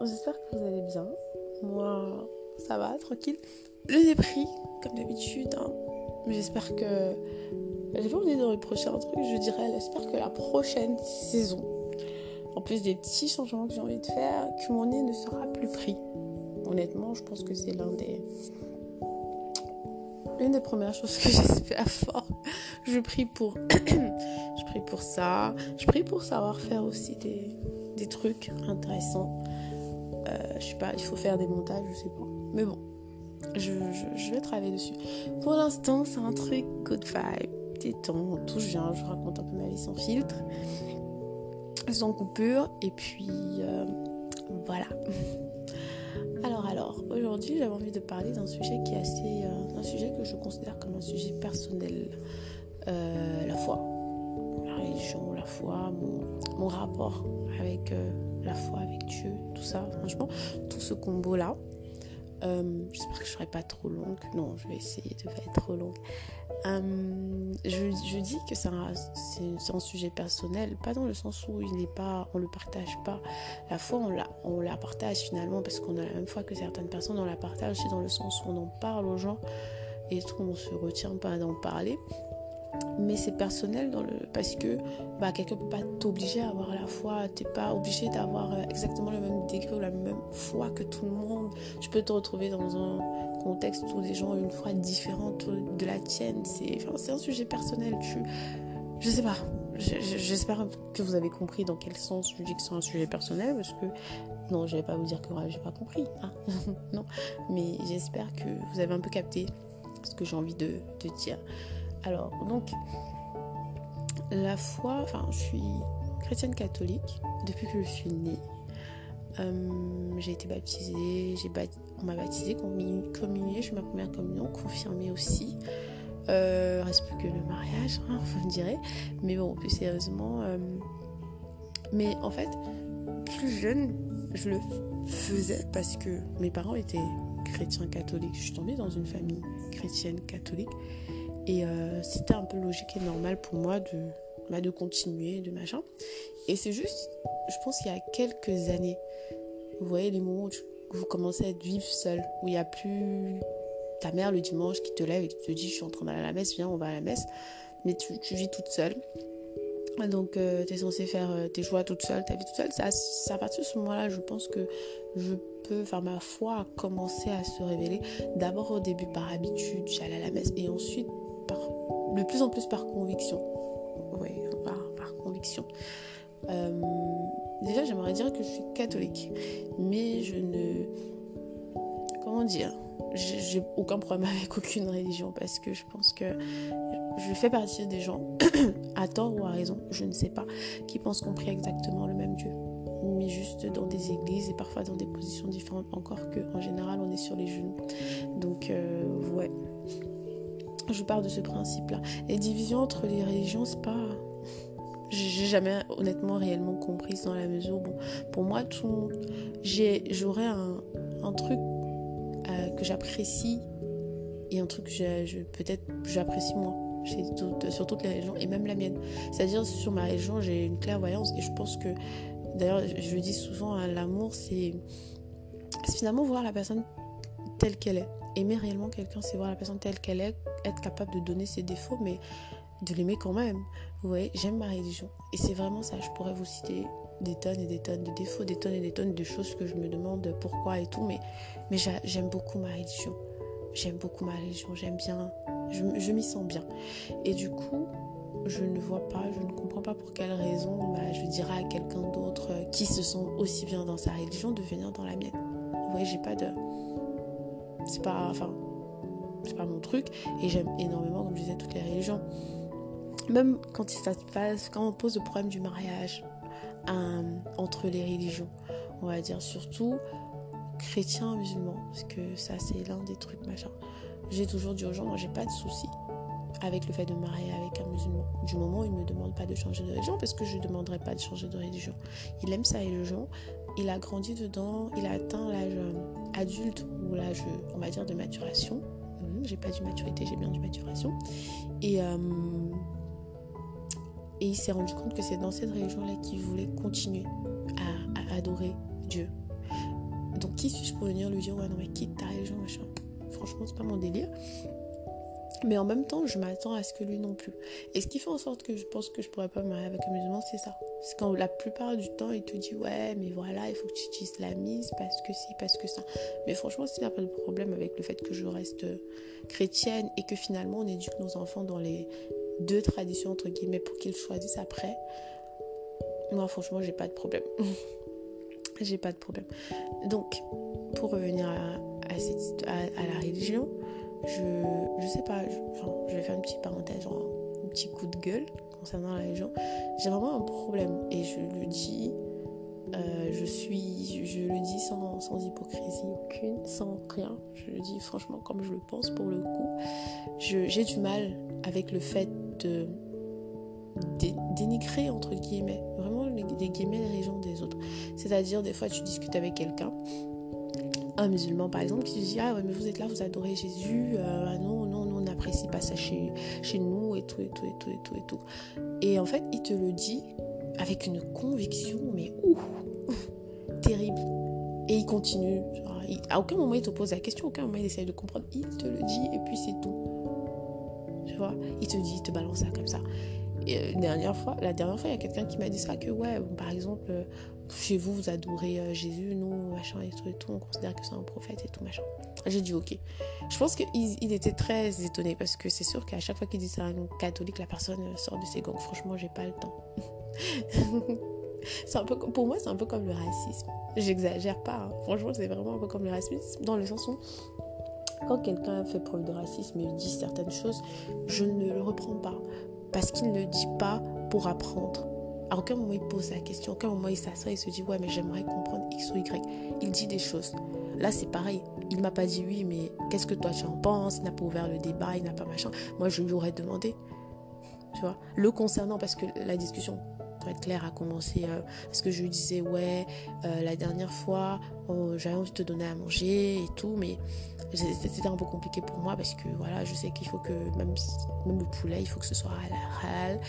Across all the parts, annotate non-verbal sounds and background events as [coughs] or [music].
Les j'espère que vous allez bien. Moi, ça va, tranquille. Je l'ai pris, comme d'habitude. Hein. J'espère que. J'ai pas envie de reprocher un truc, je dirais, j'espère que la prochaine saison, en plus des petits changements que j'ai envie de faire, que mon nez ne sera plus pris. Honnêtement, je pense que c'est l'un des. Une des premières choses que [laughs] j'espère fort. Je prie pour. [clears throat] je prie pour ça. Je prie pour savoir faire aussi des des trucs intéressants. Euh, je sais pas, il faut faire des montages, je sais pas. Mais bon, je, vais travailler dessus. Pour l'instant, c'est un truc good vibe, détend, tout bien. Je raconte un peu ma vie sans filtre, sans coupure. Et puis, euh, voilà. [laughs] Alors, alors, aujourd'hui, j'avais envie de parler d'un sujet qui est assez. Euh, un sujet que je considère comme un sujet personnel. la foi. La religion, la foi, mon, rapport avec euh, la foi, avec Dieu, tout ça. Franchement, tout ce combo-là. Euh, j'espère que je ne serai pas trop longue. Non, je vais essayer de ne pas être trop longue. Euh, je, dis que c'est un, sujet personnel, pas dans le sens où il n'est pas, on le partage pas. La foi, on la, on la partage finalement parce qu'on a la même foi que certaines personnes. On la partage aussi dans le sens où on en parle aux gens et tout, on se retient pas d'en parler? Mais c'est personnel dans le, parce que bah, quelqu'un ne peut pas t'obliger à avoir la foi, tu n'es pas obligé d'avoir euh, exactement le même degré ou la même foi que tout le monde. Tu peux te retrouver dans un contexte où des gens ont une foi différente de la tienne. C'est enfin, un sujet personnel. Tu, je sais pas. J'espère que vous avez compris dans quel sens je dis que c'est un sujet personnel parce que non, je vais pas vous dire que j'ai pas compris. Hein. [laughs] non, mais j'espère que vous avez un peu capté ce que j'ai envie de dire. Alors, donc, la foi, enfin, je suis chrétienne catholique depuis que je suis née. Euh, j'ai été baptisée, on m'a baptisée, communiée, je suis ma première communion, confirmée aussi. Euh, reste plus que le mariage, hein, [laughs] vous me direz. Mais bon, plus sérieusement. Euh, mais en fait, plus jeune, je le faisais parce que mes parents étaient chrétiens catholiques. Je suis tombée dans une famille chrétienne catholique. Et euh, c'était un peu logique et normal pour moi de, bah, de continuer, de machin. Et c'est juste, je pense qu'il y a quelques années, vous voyez les moments où vous commencez à vivre seul, où il n'y a plus ta mère le dimanche qui te lève et qui te dit je suis en train d'aller à la messe, viens, on va à la messe. Mais tu, vis toute seule. Donc euh, tu es censée faire euh, tes choix toute seule, ta vie toute seule. C'est à, partir de ce moment-là, je pense que je peux, enfin ma foi a commencé à se révéler. D'abord au début par habitude, j'allais à la messe. Et ensuite de plus en plus par conviction. Oui, par, conviction. Euh, déjà, j'aimerais dire que je suis catholique, mais je ne. Comment dire J'ai aucun problème [laughs] avec aucune religion parce que je pense que je fais partie des gens, [coughs] à tort ou à raison, je ne sais pas, qui pensent qu'on prie exactement le même Dieu mais juste dans des églises et parfois dans des positions différentes encore que en général on est sur les genoux donc euh, ouais je pars de ce principe-là. Les divisions entre les religions, c'est pas. J'ai jamais honnêtement réellement compris dans la mesure bon, pour moi, tout. J'aurais un, un, truc euh, que j'apprécie et un truc que je, peut-être j'apprécie moi chez sur toutes les religions et même la mienne. C'est-à-dire, sur ma religion, j'ai une clairvoyance et je pense que. D'ailleurs, je le dis souvent, hein, l'amour, c'est finalement voir la personne telle qu'elle est aimer réellement quelqu'un, c'est voir la personne telle qu'elle est, être capable de donner ses défauts, mais de l'aimer quand même. Vous voyez, j'aime ma religion. Et c'est vraiment ça. Je pourrais vous citer des tonnes et des tonnes de défauts, des tonnes et des tonnes de choses que je me demande pourquoi et tout, mais, mais j'aime beaucoup ma religion. J'aime beaucoup ma religion, j'aime bien, je, je m'y sens bien. Et du coup, je ne vois pas, je ne comprends pas pour quelle raison bah, je dirais à quelqu'un d'autre qui se sent aussi bien dans sa religion de venir dans la mienne. Vous voyez, j'ai pas de c'est pas, enfin, c'est pas mon truc. Et j'aime énormément, comme je disais, toutes les religions. Même quand ça se passe, quand on pose le problème du mariage euh, entre les religions, on va dire surtout chrétiens, musulmans, parce que ça c'est l'un des trucs machin. J'ai toujours dit aux gens, moi j'ai pas de soucis avec le fait de marier avec un musulman. Du moment où il ne me demande pas de changer de religion, parce que je ne demanderai pas de changer de religion. Il aime sa religion, il a grandi dedans, il a atteint l'âge euh, adulte ou l'âge, on va dire, de maturation. Mhm, j'ai pas du maturité, j'ai bien du maturation. Et, euh, il s'est rendu compte que c'est dans cette religion-là qu'il voulait continuer à, adorer Dieu. Donc qui suis-je pour venir lui dire ouais non mais quitte ta religion machin. Franchement c'est pas mon délire. Mais en même temps, je m'attends à ce que lui non plus. Et ce qui fait en sorte que je pense que je pourrais pas me marier avec un musulman, c'est ça. C'est quand la plupart du temps, il te dit ouais, mais voilà, il faut que tu t'islamises parce que si, parce que ça. Mais franchement, s'il n'y a pas de problème avec le fait que je reste chrétienne et que finalement on éduque nos enfants dans les deux traditions entre guillemets pour qu'ils choisissent après, moi franchement, j'ai pas de problème. [laughs] j'ai pas de problème. Donc, pour revenir à la religion, je, je sais pas, je, vais faire une petite parenthèse, un petit coup de gueule concernant la religion. J'ai vraiment un problème et je le dis, euh, je suis, je le dis sans, sans, hypocrisie aucune, sans rien. Je le dis franchement comme je le pense pour le coup. J'ai du mal avec le fait de, dénigrer entre guillemets, vraiment les, les guillemets les religions des autres. C'est-à-dire des fois tu discutes avec quelqu'un un musulman par exemple qui dit ah ouais mais vous êtes là vous adorez Jésus euh, ah non non non on n'apprécie pas ça chez, chez nous et tout et tout et tout et tout et tout et en fait il te le dit avec une conviction mais ouf [laughs] terrible. Et il continue. À aucun moment il te pose la question à aucun moment il essaie de comprendre. Il te le dit et puis c'est tout. Tu vois il te dit il te balance ça comme ça et euh, dernière fois, la dernière fois, il y a quelqu'un qui m'a dit ça que ouais, par exemple, euh, chez vous, vous adorez euh, Jésus, nous, machin et tout et tout, on considère que c'est un prophète et tout machin. J'ai dit ok. Je pense qu'il il était très étonné parce que c'est sûr qu'à chaque fois qu'il dit ça à un catholique, la personne sort de ses gangs. Franchement, j'ai pas le temps. [laughs] c'est un peu pour moi, c'est un peu comme le racisme. J'exagère pas. Hein. Franchement, c'est vraiment un peu comme le racisme dans le sens où quand quelqu'un fait preuve de racisme et dit certaines choses, je ne le reprends pas parce qu'il ne dit pas pour apprendre. À aucun moment il pose la question, à aucun moment il s'assoit et se dit ouais mais j'aimerais comprendre X ou Y. Il dit des choses. Là c'est pareil. Il m'a pas dit oui mais qu'est-ce que toi tu en penses? Il n'a pas ouvert le débat, il n'a pas machin. Moi je lui aurais demandé. Tu vois? Le concernant parce que la discussion pour être clair, a commencé euh, parce que je lui disais ouais euh, la dernière fois j'avais envie de te donner à manger et tout mais c'était un peu compliqué pour moi parce que voilà, je sais qu'il faut que même, même le poulet, il faut que ce soit halal.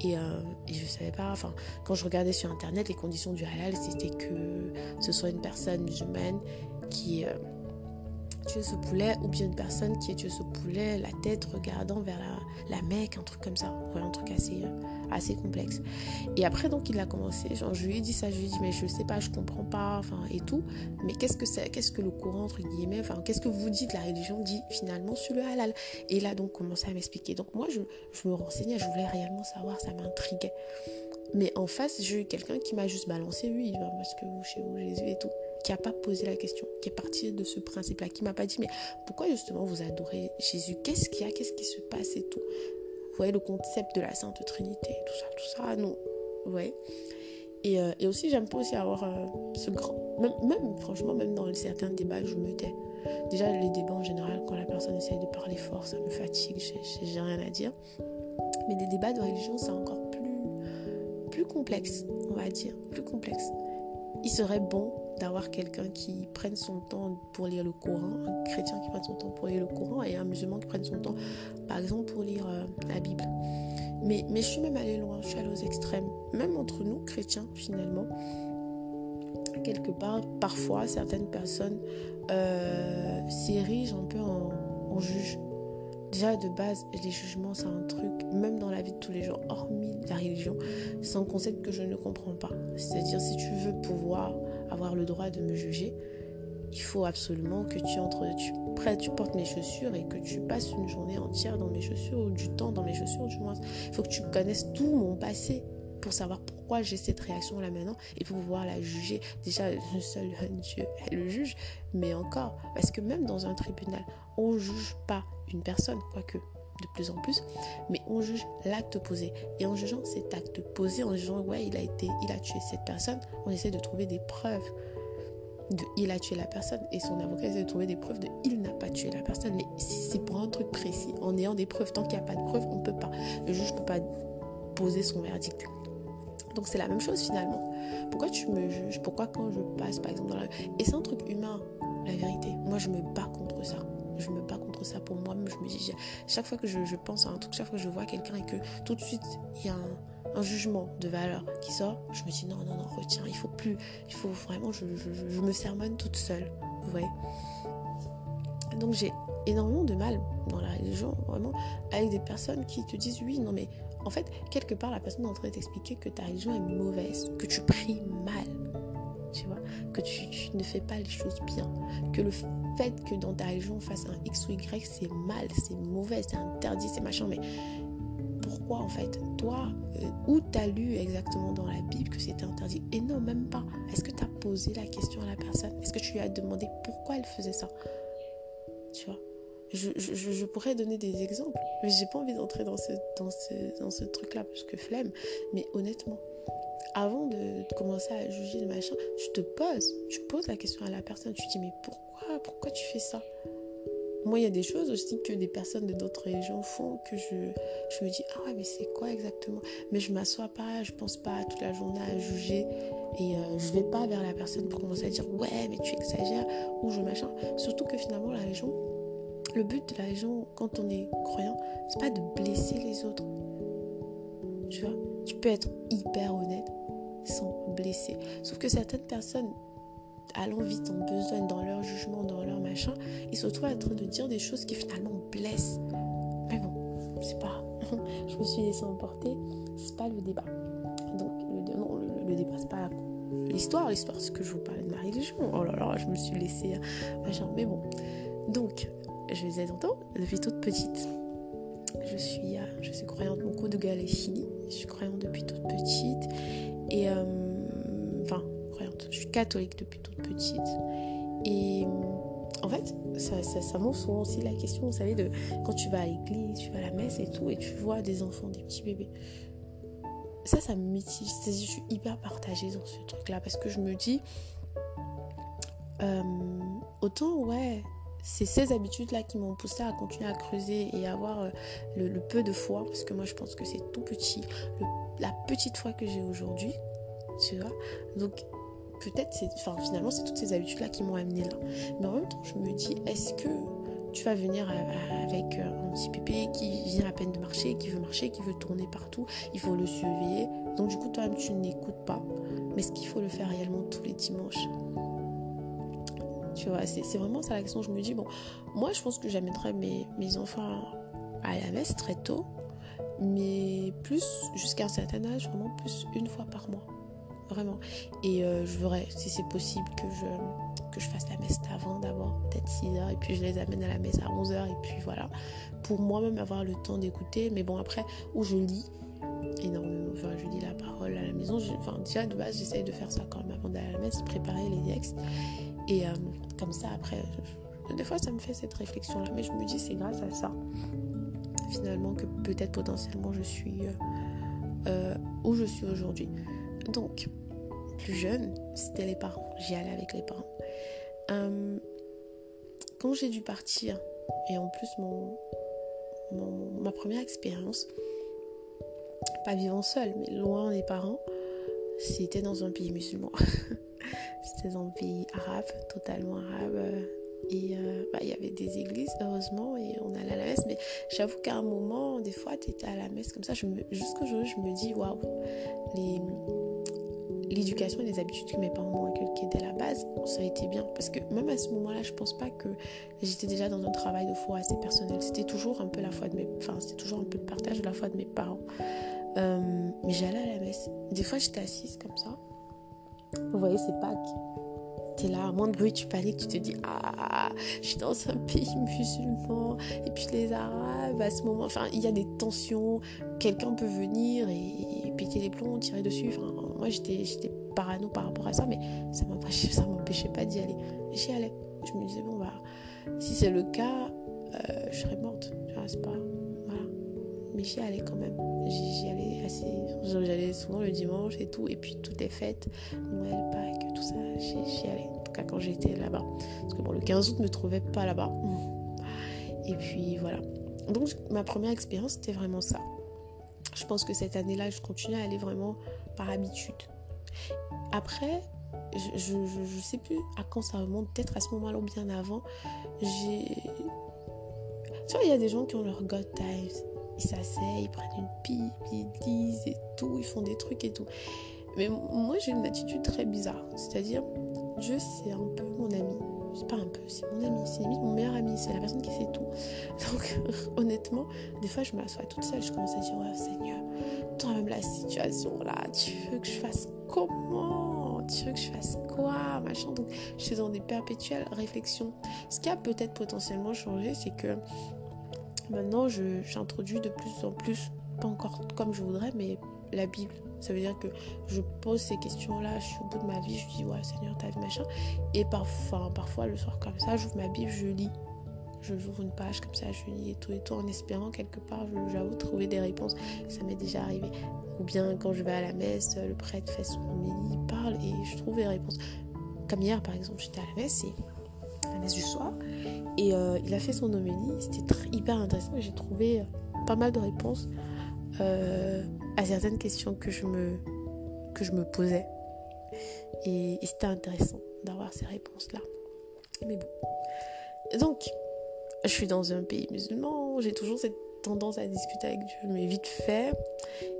Et, euh, et je savais pas, enfin, quand je regardais sur internet, les conditions du halal, c'était que ce soit une personne musulmane qui euh, tué ce poulet ou bien une personne qui a tué ce poulet, la tête regardant vers la, la Mecque, un truc comme ça. un truc assez, euh, assez complexe. Et après, donc, il a commencé, genre, je lui ai dit ça, je lui ai dit, mais je sais pas, je comprends pas, enfin, et tout. Mais qu'est-ce que c'est, qu'est-ce que le courant, entre guillemets, enfin, qu'est-ce que vous dites, la religion dit finalement sur le halal? Et il a donc commencé à m'expliquer. Donc, moi, je, me renseignais, je voulais réellement savoir, ça m'intriguait. Mais en face, j'ai eu quelqu'un qui m'a juste balancé, oui, parce que chez vous, Jésus et tout qui n'a pas posé la question, qui est parti de ce principe-là, qui m'a pas dit, mais pourquoi justement vous adorez Jésus? Qu'est-ce qu'il y a? Qu'est-ce qui se passe et tout? Vous voyez le concept de la Sainte Trinité, tout ça, tout ça, non. Ouais. Et, euh, et aussi, j'aime pas aussi avoir euh, ce grand. Même, même, franchement, même dans certains débats, je me tais. Déjà, les débats en général, quand la personne essaye de parler fort, ça me fatigue, j'ai rien à dire. Mais des débats de religion, c'est encore plus, plus complexe, on va dire, plus complexe. Il serait bon d'avoir quelqu'un qui prenne son temps pour lire le Coran, un chrétien qui prenne son temps pour lire le Coran et un musulman qui prenne son temps, par exemple, pour lire euh, la Bible. Mais, mais je suis même allée loin, je suis allée aux extrêmes. Même entre nous, chrétiens, finalement, quelque part, parfois, certaines personnes euh, s'érigent un peu en, en juge. Déjà, de base, les jugements, c'est un truc, même dans la vie de tous les jours, hormis la religion, c'est un concept que je ne comprends pas. C'est-à-dire, si tu veux pouvoir avoir le droit de me juger, il faut absolument que tu entres, tu, tu portes mes chaussures et que tu passes une journée entière dans mes chaussures ou du temps dans mes chaussures du moins. Il faut que tu connaisses tout mon passé pour savoir pourquoi j'ai cette réaction là maintenant et pour pouvoir la juger. Déjà, le seul [laughs] Dieu est le juge, mais encore, parce que même dans un tribunal, on ne juge pas une personne, quoique de plus en plus, mais on juge l'acte posé. Et en jugeant cet acte posé, en jugeant, ouais, il a été, il a tué cette personne, on essaie de trouver des preuves de il a tué la personne et son avocat essaie de trouver des preuves de il n'a pas tué la personne. Mais c'est pour un truc précis, en ayant des preuves, tant qu'il n'y a pas de preuves, on ne peut pas. Le juge ne peut pas poser son verdict. Donc c'est la même chose finalement. Pourquoi tu me juges? Pourquoi quand je passe par exemple dans la... Et c'est un truc humain, la vérité. Moi je me bats contre ça je me bats contre ça pour moi. Je me dis, chaque fois que je, pense à un truc, chaque fois que je vois quelqu'un et que tout de suite il y a un jugement de valeur qui sort, je me dis non, non, non, retiens, il faut plus, il faut vraiment, je, je me sermonne toute seule, vous voyez. Donc j'ai énormément de mal dans la religion, vraiment, avec des personnes qui te disent oui, non, mais en fait, quelque part, la personne est en train de t'expliquer que ta religion est mauvaise, que tu pries mal, tu vois, que tu, ne fais pas les choses bien, que le fait que dans ta religion on fasse un X ou Y, c'est mal, c'est mauvais, c'est interdit, c'est machin, mais pourquoi en fait Toi, euh, où t'as lu exactement dans la Bible que c'était interdit? Et non, même pas. Est-ce que tu as posé la question à la personne? Est-ce que tu lui as demandé pourquoi elle faisait ça? Tu vois? Je, pourrais donner des exemples, mais j'ai pas envie d'entrer dans ce, dans ce, dans ce truc-là parce que flemme. Mais honnêtement, avant de, commencer à juger le machin, tu te poses, tu poses la question à la personne, tu te dis mais pourquoi, pourquoi tu fais ça? Moi, il y a des choses aussi que des personnes de d'autres régions font que je, je me dis ah ouais mais c'est quoi exactement? Mais je m'assois pas, je pense pas toute la journée à juger et euh, je vais pas vers la personne pour commencer à dire ouais mais tu exagères ou je machin. Surtout que finalement la région le but de la religion, quand on est croyant, c'est pas de blesser les autres. Tu vois, tu peux être hyper honnête sans blesser. Sauf que certaines personnes, allant vite, ont besoin dans leur jugement, dans leur machin, ils se retrouvent en train de dire des choses qui finalement blessent. Mais bon, c'est pas. [laughs] Je me suis laissé emporter. C'est pas le débat. Donc, le, non, le, débat, c'est pas l'histoire. L'histoire, c'est que je vous parlais de ma religion. Oh là là, je me suis laissé. Machin. Mais bon. Donc, je les ai tantôt, depuis toute petite. Je suis, euh, je suis croyante beaucoup de Galéchini. Je suis croyante depuis toute petite. Et, euh, enfin, croyante. Je suis catholique depuis toute petite. Et en fait, ça, ça, montre souvent aussi la question, vous savez, de quand tu vas à l'église, tu vas à la messe et tout, et tu vois des enfants, des petits bébés. Ça, ça me mitige. Je suis hyper partagée dans ce truc-là parce que je me dis, euh, autant, ouais, c'est ces habitudes-là qui m'ont poussé à continuer à creuser et à avoir euh, le, peu de foi, parce que moi je pense que c'est tout petit, la petite foi que j'ai aujourd'hui, tu vois. Donc peut-être, c'est, enfin finalement c'est toutes ces habitudes-là qui m'ont amené là. Mais en même temps, je me dis, est-ce que tu vas venir avec euh, un petit bébé qui vient à peine de marcher, qui veut marcher, qui veut tourner partout, il faut le surveiller? Donc du coup, toi-même, tu n'écoutes pas. Mais est-ce qu'il faut le faire réellement tous les dimanches c'est vraiment ça la question. Je me dis, bon, moi je pense que j'amènerai mes, enfants à la messe très tôt, mais plus jusqu'à un certain âge, vraiment plus une fois par mois. Vraiment. Et euh, je voudrais, si c'est possible, que je, que je fasse la messe avant d'abord, peut-être 6 heures, et puis je les amène à la messe à 11 heures, et puis voilà. Pour moi-même avoir le temps d'écouter. Mais bon, après, où je lis énormément, enfin, je lis la parole à la maison. enfin, déjà, de base, j'essaye de faire ça quand même avant d'aller à la messe, préparer les textes. Et euh, comme ça, après, des fois, ça me fait cette réflexion-là. Mais je me dis, c'est grâce à ça, finalement, que peut-être potentiellement je suis euh, euh, où je suis aujourd'hui. Donc, plus jeune, c'était les parents. J'y allais avec les parents. quand j'ai dû partir, et en plus, mon, ma première expérience, pas vivant seule, mais loin des parents, c'était dans un pays musulman. [laughs] C'était dans un pays arabe, totalement arabe. Et euh, bah, il y avait des églises, heureusement, et on allait à la messe. Mais j'avoue qu'à un moment, des fois, tu étais à la messe comme ça. Jusqu'aujourd'hui, je me dis, waouh, l'éducation et les habitudes que mes parents m'ont inculquées dès la base, ça a été bien. Parce que même à ce moment-là, je pense pas que j'étais déjà dans un travail de foi assez personnel. C'était toujours un peu la foi de mes... Enfin, c'était toujours un peu le partage de la foi de mes parents. Euh, mais j'allais à la messe. Des fois, j'étais assise comme ça. Vous voyez, c'est Pâques. Tu es là, moins de bruit, tu paniques, tu te dis Ah, je suis dans un pays musulman. Et puis les Arabes, à ce moment, enfin, il y a des tensions. Quelqu'un peut venir et, péter les plombs, tirer dessus. Enfin, moi, j'étais, j'étais parano par rapport à ça, mais ça m'empêchait, m'empêchait pas d'y aller. J'y allais. Je me disais Bon, bah, si c'est le cas, euh, je serais morte. C'est pas. Mais j'y allais quand même j'y allais assez. J'allais souvent le dimanche et tout. Et puis tout est fait. Noël, Pâques, tout ça, j'y allais. En tout cas, quand j'étais là-bas. Parce que bon, le 15 août, ne me trouvais pas là-bas. Et puis voilà. Donc, ma première expérience, c'était vraiment ça. Je pense que cette année-là, je continue à aller vraiment par habitude. Après, je, je, sais plus à quand ça remonte, peut-être à ce moment-là ou bien avant. J'ai. Tu vois, il y a des gens qui ont leur God Times ils s'asseyent, ils prennent une pipe, ils lisent et tout, ils font des trucs et tout. Mais moi, j'ai une attitude très bizarre. C'est-à-dire, Dieu, c'est un peu mon ami. C'est pas un peu, c'est mon ami, c'est limite mon meilleur ami, c'est la personne qui sait tout. [laughs] Donc, honnêtement, des fois, je m'assois toute seule, je commence à dire, oh, Seigneur, toi-même la situation là, tu veux que je fasse comment? Tu veux que je fasse quoi? Machin. Donc, je suis dans des perpétuelles réflexions. Ce qui a peut-être potentiellement changé, c'est que maintenant, j'introduis de plus en plus, pas encore comme je voudrais, mais la Bible. Ça veut dire que je pose ces questions-là, je suis au bout de ma vie, je dis ouais Seigneur, t'as vu machin. Et parfois, parfois le soir comme ça, j'ouvre ma Bible, je lis. Je j'ouvre une page comme ça, je lis et tout et tout en espérant quelque part, j'avoue, trouver des réponses. Ça m'est déjà arrivé. Ou bien quand je vais à la messe, le prêtre fait son homélie, il parle et je trouve des réponses. Comme hier par exemple, j'étais à la messe et du soir et euh, il a fait son homélie, c'était hyper intéressant j'ai trouvé pas mal de réponses. Euh, à certaines questions que je me, que je me posais. Et, c'était intéressant d'avoir ces réponses-là. Mais bon. Donc, je suis dans un pays musulman, j'ai toujours cette tendance à discuter avec Dieu, mais vite fait.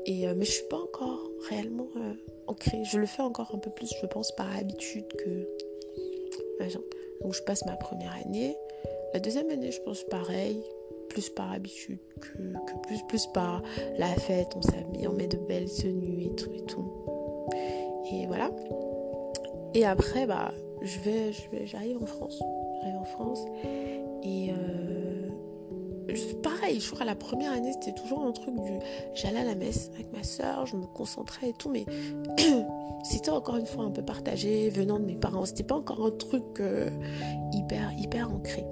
Et, euh, mais je suis pas encore réellement euh, ancrée. Je le fais encore un peu plus, je pense, par habitude que. Donc, je passe ma première année. La deuxième année, je pense pareil plus par habitude que, plus, plus par la fête. On s'habille, on met de belles tenues et tout et tout. Et voilà. Et après, bah, je vais, j'arrive en France. J'arrive en France et euh, pareil, je crois la première année c'était toujours un truc du, j'allais à la messe avec ma soeur, je me concentrais et tout, mais [clears throat] c'était encore une fois un peu partagé venant de mes parents. C'était pas encore un truc euh, hyper hyper ancré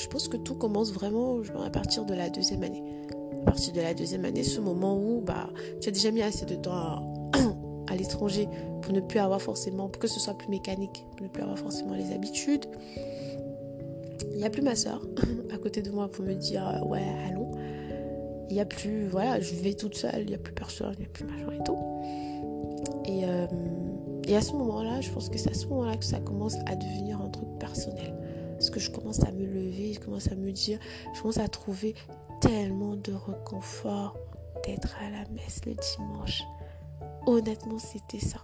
je pense que tout commence vraiment à partir de la deuxième année. À partir de la deuxième année, ce moment où bah, tu as déjà mis assez de temps à, [clears throat] l'étranger pour ne plus avoir forcément, pour que ce soit plus mécanique, pour ne plus avoir forcément les habitudes. N'y a plus ma soeur [laughs] à côté de moi pour me dire euh, ouais, allons. Il n'y a plus, voilà, je vais toute seule, il n'y a plus personne, il n'y a plus machin et tout. Et, euh, et à ce moment-là, je pense que c'est à ce moment-là que ça commence à devenir un truc personnel. Parce que je commence à me lever, je commence à me dire, je commence à trouver tellement de réconfort d'être à la messe le dimanche. Honnêtement, c'était ça.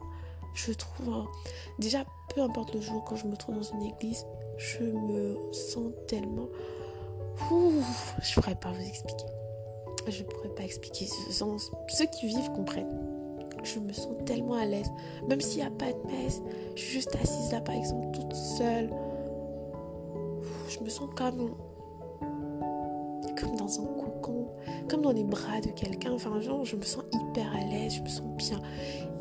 Je trouve, hein, déjà, peu importe le jour, quand je me trouve dans une église, je me sens tellement... Je pourrais pas vous expliquer. Je pourrais pas expliquer. Ceux qui vivent comprennent je me sens tellement à l'aise. Même s'il n'y a pas de messe, je suis juste assise là, par exemple, toute seule je me sens comme, comme dans un comme dans les bras de quelqu'un. Enfin, genre, je me sens hyper à l'aise, je me sens bien.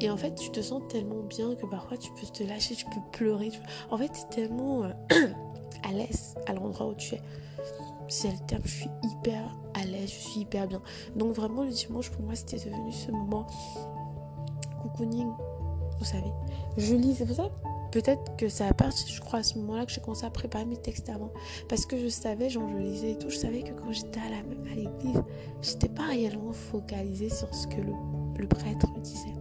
Et en fait, tu te sens tellement bien que parfois tu peux te lâcher, tu peux pleurer. En fait, tu tellement euh, [clears throat] à l'aise à l'endroit où tu es. C'est le terme, je suis hyper à l'aise, je suis hyper bien. Donc, vraiment, le dimanche, pour moi, c'était devenu ce moment cocooning, vous savez. Je lis, c'est pour ça peut-être que ça a parti, je crois, à ce moment-là que j'ai commencé à préparer mes textes avant. Parce que je savais, genre, je lisais et tout, je savais que quand j'étais à l'église, j'étais pas réellement focalisée sur ce que le, prêtre disait.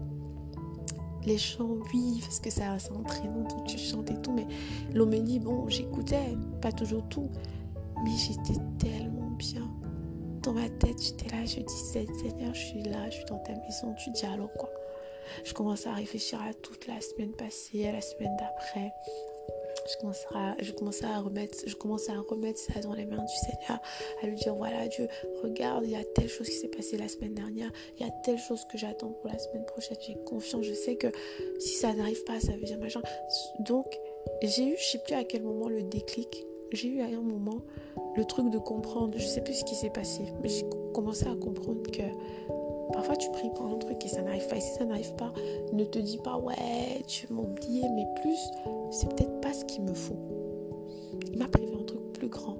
Les chants, oui, parce que ça, c'est entraînant, tout, tu chantes et tout, mais l'homélie, bon, j'écoutais, pas toujours tout, mais j'étais tellement bien. Dans ma tête, j'étais là, je disais, Seigneur, je suis là, je suis dans ta maison, tu dis alors quoi? Je commençais à réfléchir à toute la semaine passée, à la semaine d'après. Je commençais, à, je commençais à remettre je commençais à remettre ça dans les mains du Seigneur à lui dire voilà Dieu regarde il y a telle chose qui s'est passée la semaine dernière il y a telle chose que j'attends pour la semaine prochaine j'ai confiance je sais que si ça n'arrive pas ça veut dire machin donc j'ai eu je sais plus à quel moment le déclic j'ai eu à un moment le truc de comprendre je sais plus ce qui s'est passé mais j'ai commencé à comprendre que Parfois, tu pries pour un truc et ça n'arrive pas. Et si ça n'arrive pas, ne te dis pas, ouais, tu m'as oublié, mais plus, c'est peut-être pas ce qu'il me faut. Il m'a prévu un truc plus grand.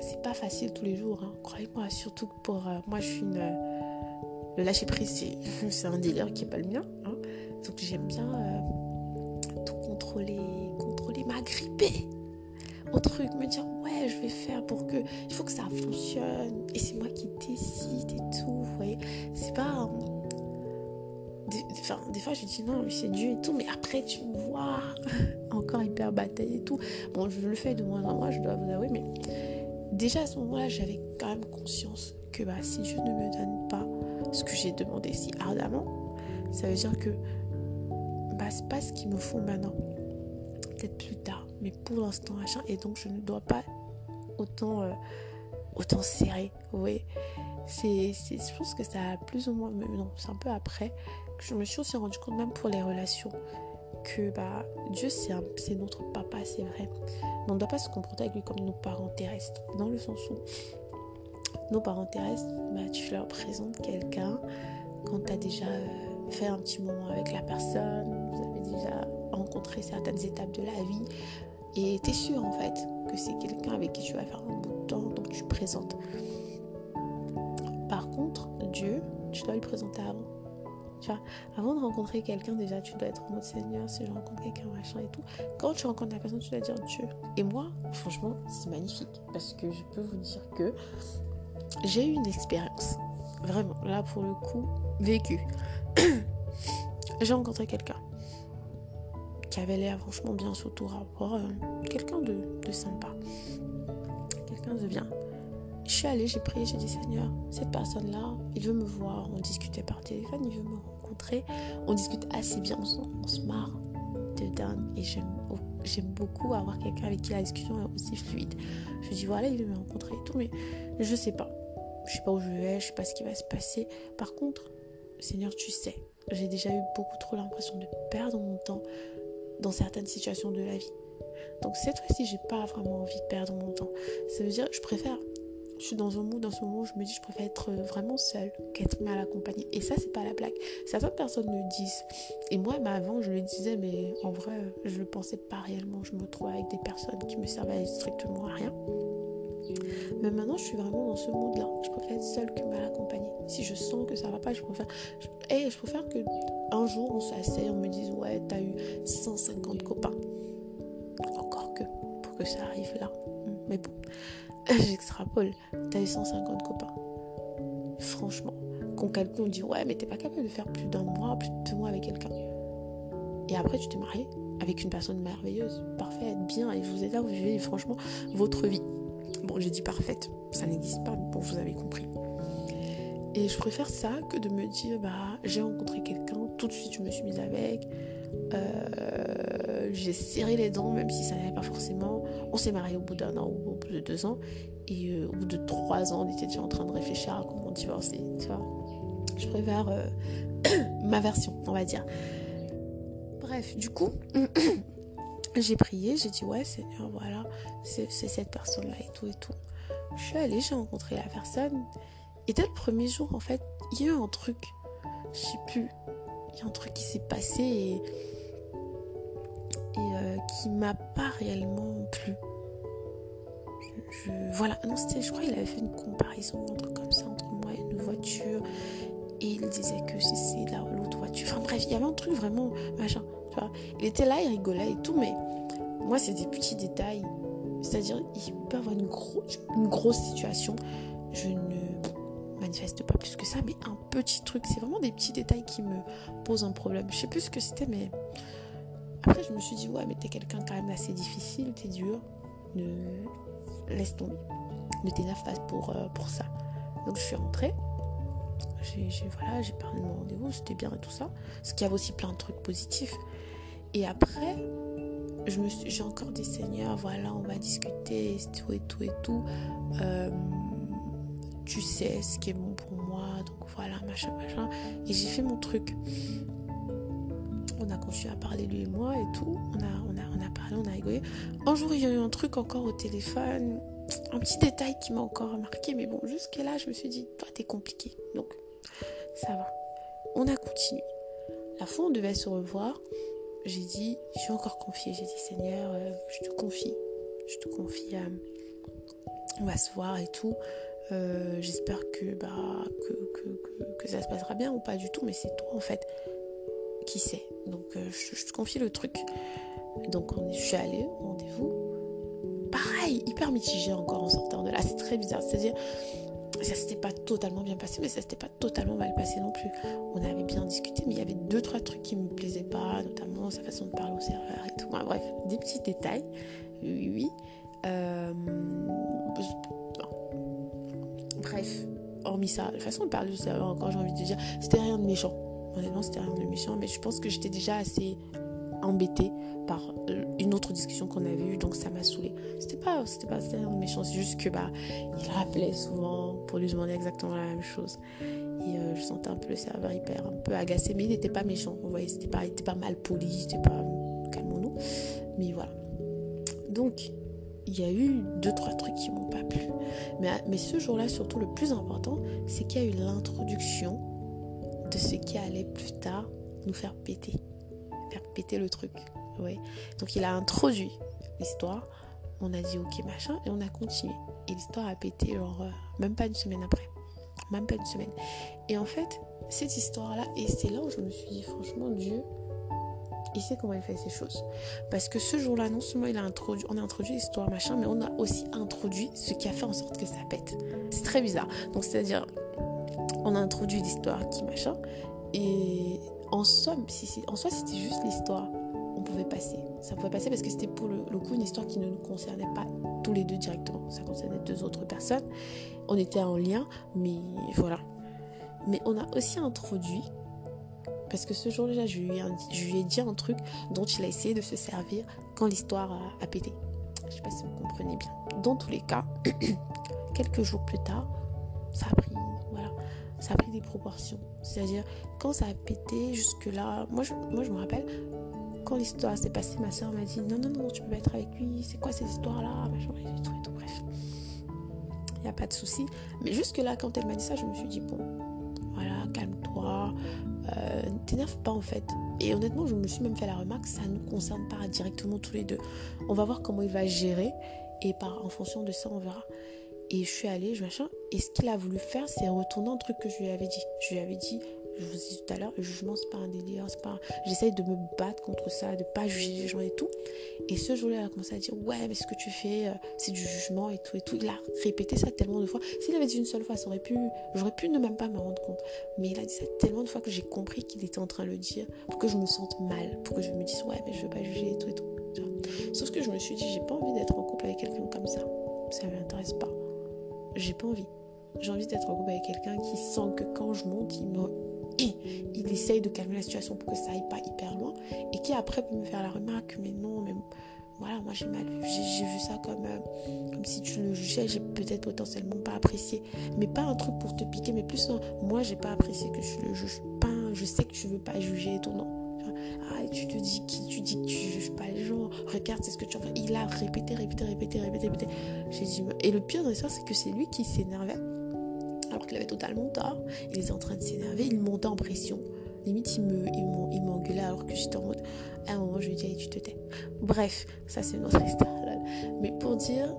C'est pas facile tous les jours, hein. croyez-moi. Surtout que pour euh, moi, je suis une. le lâcher prise, [laughs] c'est un délire qui est pas le mien. Hein. Donc, j'aime bien euh, tout contrôler, contrôler, m'agripper truc, me dire ouais je vais faire pour que il faut que ça fonctionne. Et c'est moi qui décide et tout vous voyez c'est pas des, enfin, des fois je dis non c'est Dieu et tout mais après tu me vois [laughs] encore hyper bataille et tout. Bon je le fais de moins en moins je dois vous avouer mais déjà à ce moment-là, j'avais quand même conscience que bah, si Dieu ne me donne pas ce que j'ai demandé si ardemment, ça veut dire que bah, c'est pas ce qu'il me faut maintenant. Peut-être plus tard, mais pour l'instant, machin. Et donc, je ne dois pas autant, euh, autant serrer. Oui. C'est, je pense que ça a plus ou moins, non, c'est un peu après que je me suis aussi rendu compte, même pour les relations, que bah, Dieu, c'est, notre papa, c'est vrai. Mais on ne doit pas se comporter avec lui comme nos parents terrestres. Dans le sens où nos parents terrestres, bah, tu leur présentes quelqu'un quand tu as déjà euh, fait un petit moment avec la personne, vous avez déjà rencontré certaines étapes de la vie et tu es sûr en fait que c'est quelqu'un avec qui tu vas faire un bout de temps, donc tu présentes. Par contre, Dieu, tu dois le présenter avant. Tu vois, avant de rencontrer quelqu'un, déjà, tu dois être en mode Seigneur, si je rencontre quelqu'un, machin et tout. Quand tu rencontres la personne, tu dois dire Dieu. Et moi, franchement, c'est magnifique. Parce que je peux vous dire que j'ai eu une expérience. Vraiment, là, pour le coup, vécue. [coughs] j'ai rencontré quelqu'un qui avait l'air franchement bien sous tout rapport. Euh, quelqu'un de, sympa. Quelqu'un de bien. Je suis allée, j'ai prié, j'ai dit Seigneur, cette personne-là, il veut me voir, on discutait par téléphone, il veut me rencontrer, on discute assez bien, on, se marre de dingue et j'aime beaucoup avoir quelqu'un avec qui la discussion est aussi fluide. Je dis voilà, il veut me rencontrer et tout, mais je sais pas. Je sais pas où je vais, je sais pas ce qui va se passer. Par contre, Seigneur, tu sais, j'ai déjà eu beaucoup trop l'impression de perdre mon temps dans certaines situations de la vie. Donc cette fois-ci, j'ai pas vraiment envie de perdre mon temps. Ça veut dire, je préfère je suis dans un mood, dans ce moment où je me dis je préfère être vraiment seule qu'être mal accompagnée. Et ça, c'est pas la blague. Certaines personnes le disent. Et moi, mais avant, je le disais, mais en vrai, je le pensais pas réellement. Je me trouvais avec des personnes qui me servaient strictement à rien. Mais maintenant, je suis vraiment dans ce mood-là. Je préfère être seule que mal accompagnée. Si je sens que ça va pas, je préfère. Et je préfère que un jour, on s'asseye, on me dise Ouais, t'as eu 150 copains. Encore que, pour que ça arrive là. Mais bon. [laughs] j'extrapole, t'as eu 150 copains. Franchement, quand quelqu'un dit ouais, mais t'es pas capable de faire plus d'un mois, plus de deux mois avec quelqu'un. Et après, tu t'es marié avec une personne merveilleuse, parfaite, bien, et vous êtes là, vous vivez franchement votre vie. Bon, j'ai dit parfaite, ça n'existe pas, mais bon, vous avez compris. Et je préfère ça que de me dire, bah, j'ai rencontré quelqu'un, tout de suite je me suis mise avec, euh, j'ai serré les dents, même si ça n'allait pas forcément. On s'est marié au bout d'un an ou au bout de deux ans. Et euh, au bout de trois ans, on était déjà en train de réfléchir à comment divorcer. Je préfère euh, [clears throat] ma version, on va dire. Bref, du coup, [clears throat] j'ai prié, j'ai dit Ouais, Seigneur, voilà, c'est cette personne-là et tout et tout. Je suis allée, j'ai rencontré la personne. Et dès le premier jour, en fait, il y a eu un truc. Je sais plus il y a un truc qui s'est passé et, euh, qui m'a pas réellement plu. Je, voilà, non, c'était, je crois qu'il avait fait une comparaison, un comme ça, entre moi et une voiture. Et il disait que c'est là l'autre voiture. Enfin bref, il y avait un truc vraiment machin. Il était là, il rigolait et tout, mais moi, c'est des petits détails. C'est-à-dire, il peut avoir une, une grosse situation. Je ne manifeste pas plus que ça, mais un petit truc. C'est vraiment des petits détails qui me posent un problème. Je sais plus ce que c'était, mais après je me suis dit ouais, mais t'es quelqu'un quand même assez difficile, t'es dur. Ne laisse tomber, ne t'énerve pas pour euh, pour ça. Donc je suis rentrée. J'ai voilà, j'ai parlé de mon rendez-vous, c'était bien et tout ça. Parce qu'il y avait aussi plein de trucs positifs. Et après, je me j'ai encore des seigneurs, voilà, on va discuter, tout et tout et tout. Euh, tu sais ce qui est bon pour moi, donc voilà, machin, machin. Et j'ai fait mon truc. On a continué à parler, lui et moi, et tout. On a, on a, on a parlé, on a rigolé. Un jour, il y a eu un truc encore au téléphone, un petit détail qui m'a encore remarqué, mais bon, jusque-là, je me suis dit, toi, t'es compliqué. Donc, ça va. On a continué. La fois, on devait se revoir. J'ai dit, je suis encore confiée. J'ai dit, Seigneur, euh, je te confie. Je te confie. Euh, on va se voir et tout. Euh, j'espère que, bah, que, ça se passera bien ou pas du tout, mais c'est toi en fait qui sait. Donc euh, je, te confie le truc. Donc on je suis allée au rendez-vous. Hyper mitigé encore en sortant de là. C'est très bizarre. C'est-à-dire, ça s'était pas totalement bien passé, mais ça s'était pas totalement mal passé non plus. On avait bien discuté, mais il y avait deux, trois trucs qui me plaisaient pas, notamment sa façon de parler au serveur et tout. bref, des petits détails. Oui, oui. Euh, bref, hormis ça, de toute façon, on parle de ça encore, j'ai envie de dire, c'était rien de méchant. Honnêtement, c'était rien de méchant, mais je pense que j'étais déjà assez embêtée par euh, une autre discussion qu'on avait eue, donc ça m'a saoulée. C'était pas, c'était pas de méchant, c'est juste que bah, il rappelait souvent pour lui demander exactement la même chose. Et euh, je sentais un peu le serveur hyper un peu agacé, mais il n'était pas méchant. Vous voyez, c'était pas, il était pas mal poli, c'était pas calmons-nous. Mais voilà. Donc, il y a eu deux, trois trucs qui m'ont pas plu. Mais, mais ce jour-là, surtout, le plus important, c'est qu'il y a eu l'introduction de ce qui allait plus tard nous faire péter. Faire péter le truc. Ouais. Donc, il a introduit l'histoire. On a dit ok, machin, et on a continué. Et l'histoire a pété, genre, euh, même pas une semaine après. Même pas une semaine. Et en fait, cette histoire-là, et c'est là où je me suis dit, franchement, Dieu, il sait comment il fait ces choses. Parce que ce jour-là, non seulement il a introduit, on a introduit l'histoire machin, mais on a aussi introduit ce qui a fait en sorte que ça pète. C'est très bizarre. Donc c'est-à-dire, on a introduit l'histoire qui machin, et en somme, en soi c'était juste l'histoire, on pouvait passer. Ça pouvait passer parce que c'était pour le, coup une histoire qui ne nous concernait pas tous les deux directement. Ça concernait deux autres personnes. On était en lien, mais voilà. Mais on a aussi introduit parce que ce jour-là, je, lui ai dit un truc dont il a essayé de se servir quand l'histoire a, pété. Je ne sais pas si vous comprenez bien. Dans tous les cas, [clears throat] quelques jours plus tard, ça a pris, voilà, ça a pris des proportions. C'est-à-dire, quand ça a pété, jusque-là, moi je, moi je me rappelle, quand l'histoire s'est passée, ma soeur m'a dit non, non, non, tu peux pas être avec lui, c'est quoi cette histoire-là tout, tout, bref. Il n'y a pas de souci. Mais jusque-là, quand elle m'a dit ça, je me suis dit, bon, voilà, calme-toi, euh, t'énerve pas en fait. Et honnêtement, je me suis même fait la remarque, ça ne nous concerne pas directement tous les deux. On va voir comment il va gérer et par, en fonction de ça, on verra. Et je suis allée, je machin, et ce qu'il a voulu faire, c'est retourner un truc que je lui avais dit. Je lui avais dit, je vous ai tout à l'heure, le jugement, c'est pas un délire, c'est pas. J'essaye de me battre contre ça, de pas juger les gens et tout. Et ce jour-là, il a commencé à dire, ouais, mais ce que tu fais, euh, c'est du jugement et tout et tout. Il a répété ça tellement de fois. S'il avait dit une seule fois, ça pu, j'aurais pu ne même pas me rendre compte. Mais il a dit ça tellement de fois que j'ai compris qu'il était en train de le dire pour que je me sente mal, pour que je me dise, ouais, mais je veux pas juger et tout et tout. Sauf que je me suis dit, j'ai pas envie d'être en couple avec quelqu'un comme ça. Ça m'intéresse pas. J'ai pas envie. J'ai envie d'être en couple avec quelqu'un qui sent que quand je monte, il me [clears throat] il essaye de calmer la situation pour que ça aille pas hyper loin et qui après peut me faire la remarque mais non mais voilà moi j'ai mal j'ai vu ça comme euh, comme si tu le jugeais j'ai peut-être potentiellement pas apprécié. Mais pas un truc pour te piquer mais plus moi j'ai pas apprécié que je le juge. Pas je sais que tu veux pas juger et tout non ah, tu te dis qui? Tu dis que tu juges pas les gens regarde c'est ce que tu fais il a répété répété répété répété répété j'ai dit et le pire de ça c'est que c'est lui qui s'énervait alors qu'il avait totalement tort. Il était en train de s'énerver, il montait en pression. Limite, il me, il m'engueulait alors que j'étais en mode. À un moment, je lui dis, tu te tais. Bref, ça c'est notre histoire. Mais pour dire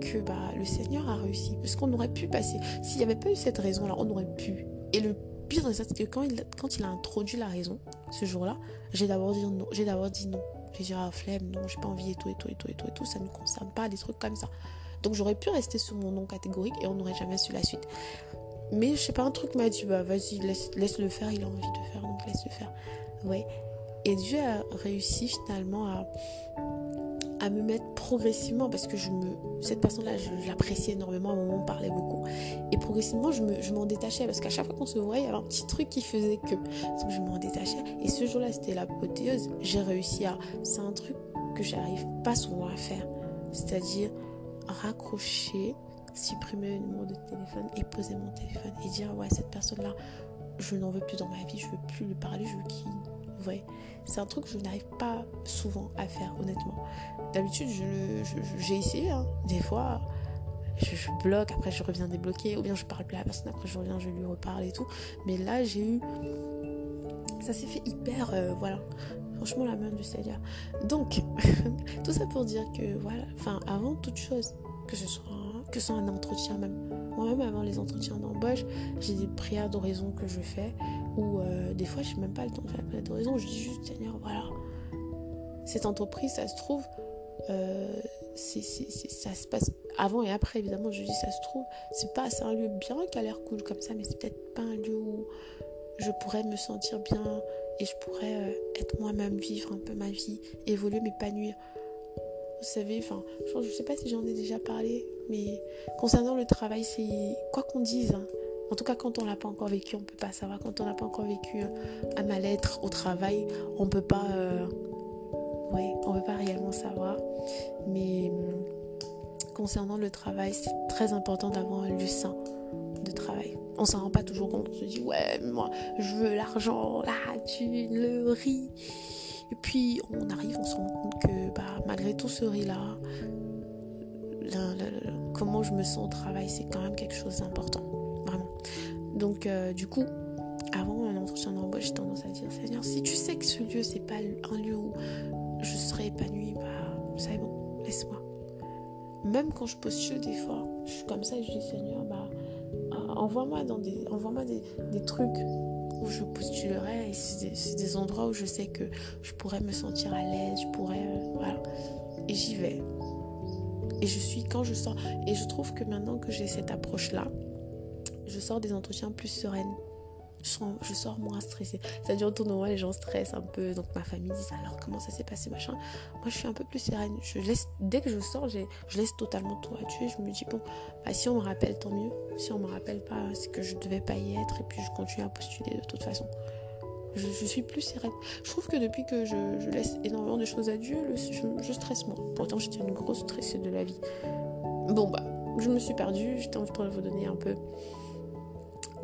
que bah, le Seigneur a réussi. Parce qu'on aurait pu passer. S'il n'y avait pas eu cette raison-là, on aurait pu. Et le pire de ça, c'est que quand il, quand il a introduit la raison, ce jour-là, j'ai d'abord dit non. J'ai d'abord dit non. J'ai dit, ah, flemme, non, j'ai pas envie et tout, et tout, et tout, et tout, et tout. Ça ne concerne pas des trucs comme ça. Donc j'aurais pu rester sur mon nom catégorique et on n'aurait jamais su la suite. Mais je sais pas, un truc m'a dit, bah vas-y, laisse, laisse le faire, il a envie de faire, donc laisse le faire. Ouais. Et Dieu a réussi finalement à, à me mettre progressivement parce que je me, cette personne-là, je, l'appréciais énormément. À un moment, on parlait beaucoup. Et progressivement, je, me, je m'en détachais parce qu'à chaque fois qu'on se voyait, il y avait un petit truc qui faisait que. Je m'en détachais. Et ce jour-là, c'était l'apothéose. J'ai réussi à. C'est un truc que j'arrive pas souvent à faire. C'est-à-dire raccrocher, supprimer le numéro de téléphone et poser mon téléphone et dire ouais cette personne là je n'en veux plus dans ma vie, je veux plus lui parler, je veux qu'il C'est un truc que je n'arrive pas souvent à faire honnêtement. D'habitude j'ai essayé hein. des fois je, bloque, après je reviens débloquer, ou bien je parle plus à la personne, après je reviens, je lui reparle et tout. Mais là, j'ai eu. Ça s'est fait hyper. Euh, voilà. Franchement, la main du Seigneur. Donc, [laughs] tout ça pour dire que, voilà, enfin, avant toute chose, que ce soit un entretien même. Moi-même, avant les entretiens d'embauche, j'ai des prières d'oraison que je fais, ou euh, des fois, je n'ai même pas le temps de faire la prière d'oraison. Je dis juste, Seigneur, voilà, cette entreprise, ça se trouve, euh, ça se passe avant et après, évidemment, je dis, ça se trouve, c'est pas, un lieu bien qui a l'air cool comme ça, mais c'est peut-être pas un lieu où je pourrais me sentir bien et je pourrais euh, être moi-même, vivre un peu ma vie, évoluer, m'épanouir. Vous savez, enfin, je ne sais pas si j'en ai déjà parlé, mais concernant le travail, c'est quoi qu'on dise. Hein, en tout cas, quand on l'a pas encore vécu, on peut pas savoir. Quand on n'a pas encore vécu un mal-être au travail, on peut pas, euh, on peut pas réellement savoir. Mais hum, concernant le travail, c'est très important d'avoir un lieu de travail. On s'en rend pas toujours compte. On se dit ouais, moi, je veux l'argent, la thune, le riz. Et puis on arrive, on se rend compte que bah, malgré tout ce riz là, comment je me sens au travail, c'est quand même quelque chose d'important. Vraiment. Donc, euh, du coup, avant un entretien d'embauche, j'ai tendance à dire Seigneur, si tu sais que ce lieu, c'est pas un lieu où je serai épanouie, bah, c'est bon, laisse-moi. Même quand je postule des fois, je suis comme ça, je dis Seigneur, bah, euh, envoie-moi dans des, envoie-moi des, trucs où je postulerai. Et c'est des, endroits où je sais que je pourrais me sentir à l'aise, je pourrais, euh, voilà. Et j'y vais. Et je suis quand je sors. Et je trouve que maintenant que j'ai cette approche-là, je sors des entretiens plus sereines. Je sors, moins stressée. C'est-à-dire autour de moi, les gens stressent un peu. Donc ma famille dit alors comment ça s'est passé, machin. Moi, je suis un peu plus sereine. Je laisse, dès que je sors, je laisse totalement tout à tuer. Je me dis, bon, bah, si on me rappelle, tant mieux. Si on me rappelle pas, c'est que je devais pas y être. Et puis je continue à postuler de toute façon. Je, suis plus sereine. Je trouve que depuis que je, laisse énormément de choses à Dieu, je, stresse moins. Pourtant, j'étais une grosse stressée de la vie. Bon, bah, je me suis perdue. J'étais en train de vous donner un peu.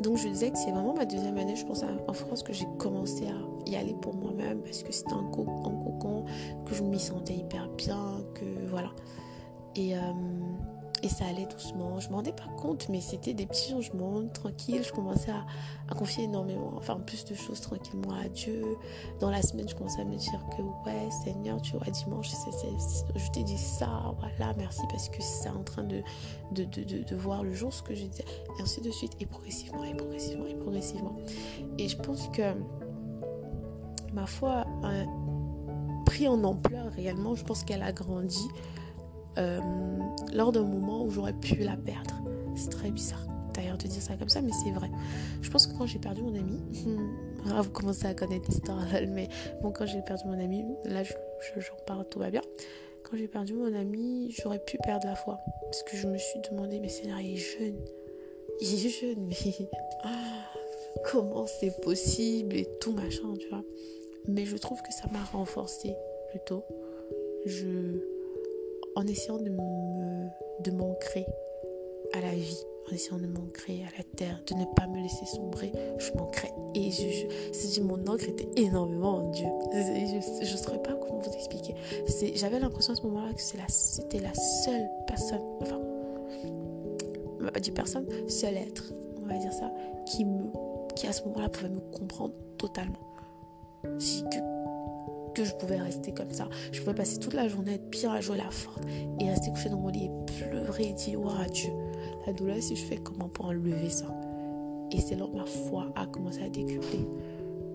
Donc, je disais que c'est vraiment ma deuxième année, je pense, en France, que j'ai commencé à y aller pour moi-même parce que c'était un, co cocon, que je m'y sentais hyper bien, que voilà. Et. Euh, et ça allait doucement. Je ne m'en rendais pas compte, mais c'était des petits changements tranquilles. Je commençais à, confier énormément, enfin plus de choses tranquillement à Dieu. Dans la semaine, je commençais à me dire que ouais, Seigneur, tu vois, dimanche, je t'ai dit ça, voilà, merci parce que c'est en train de de, de, de, voir le jour ce que je disais. Et ainsi de suite, et progressivement, et progressivement, et progressivement. Et je pense que ma foi a pris en ampleur réellement. Je pense qu'elle a grandi euh, lors d'un moment où j'aurais pu la perdre. C'est très bizarre d'ailleurs de dire ça comme ça, mais c'est vrai. Je pense que quand j'ai perdu mon ami, [laughs] ah, vous commencez à connaître l'histoire, [laughs] mais bon, quand j'ai perdu mon ami, là j'en je, parle, tout va bien. Quand j'ai perdu mon ami, j'aurais pu perdre la foi. Parce que je me suis demandé, mais Seigneur, il est jeune. [laughs] Il est jeune, mais comment c'est possible et tout machin, tu vois. Mais je trouve que ça m'a renforcé plutôt. Je en essayant de me de m'ancrer à la vie, en essayant de m'ancrer à la terre, de ne pas me laisser sombrer, je m'ancrais. Et je, je, mon encre était énormément en Dieu. Je ne saurais pas comment vous expliquer. J'avais l'impression à ce moment-là que c'était la, seule personne, enfin, pas dire personne, seul être, on va dire ça, qui, me, qui à ce moment-là pouvait me comprendre totalement. Si que que je pouvais rester comme ça. Je pouvais passer toute la journée, être pire à jouer la forte et rester couché dans mon lit et pleurer et dire Waouh, Dieu, la douleur, si je fais comment pour enlever ça? Et c'est là où ma foi a commencé à décupler,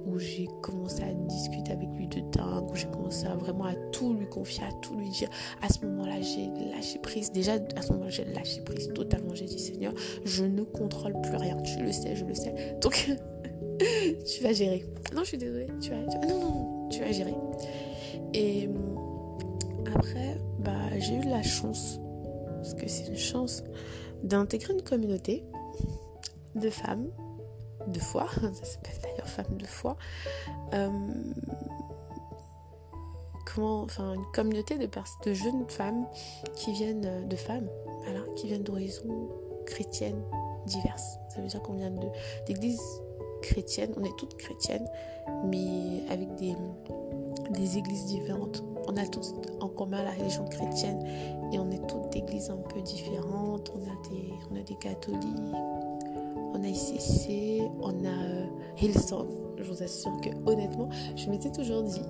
où j'ai commencé à discuter avec lui de dingue, où j'ai commencé à vraiment à tout lui confier, à tout lui dire. À ce moment-là, j'ai lâché prise. Déjà, à ce moment-là, j'ai lâché prise totalement. J'ai dit Seigneur, je ne contrôle plus rien. Tu le sais, je le sais. Donc, [laughs] tu vas gérer. Non, je suis désolée. Tu vas, tu vas... Non, non, tu vas gérer. Et après, bah, j'ai eu la chance, parce que c'est une chance, d'intégrer une communauté de femmes de foi, [laughs] ça s'appelle d'ailleurs femmes de foi, euh, comment, enfin une communauté de, de jeunes femmes qui viennent de femmes, voilà, qui viennent d'horizons chrétiennes diverses. Ça veut dire qu'on vient d'églises chrétiennes, on est toutes chrétiennes, mais avec des, des églises différentes. On a tous en commun la religion chrétienne et on est toutes d'églises un peu différentes. On a des, on a des catholiques, on a ICC, on a euh, Hillsong. Je vous assure que honnêtement, je m'étais toujours dit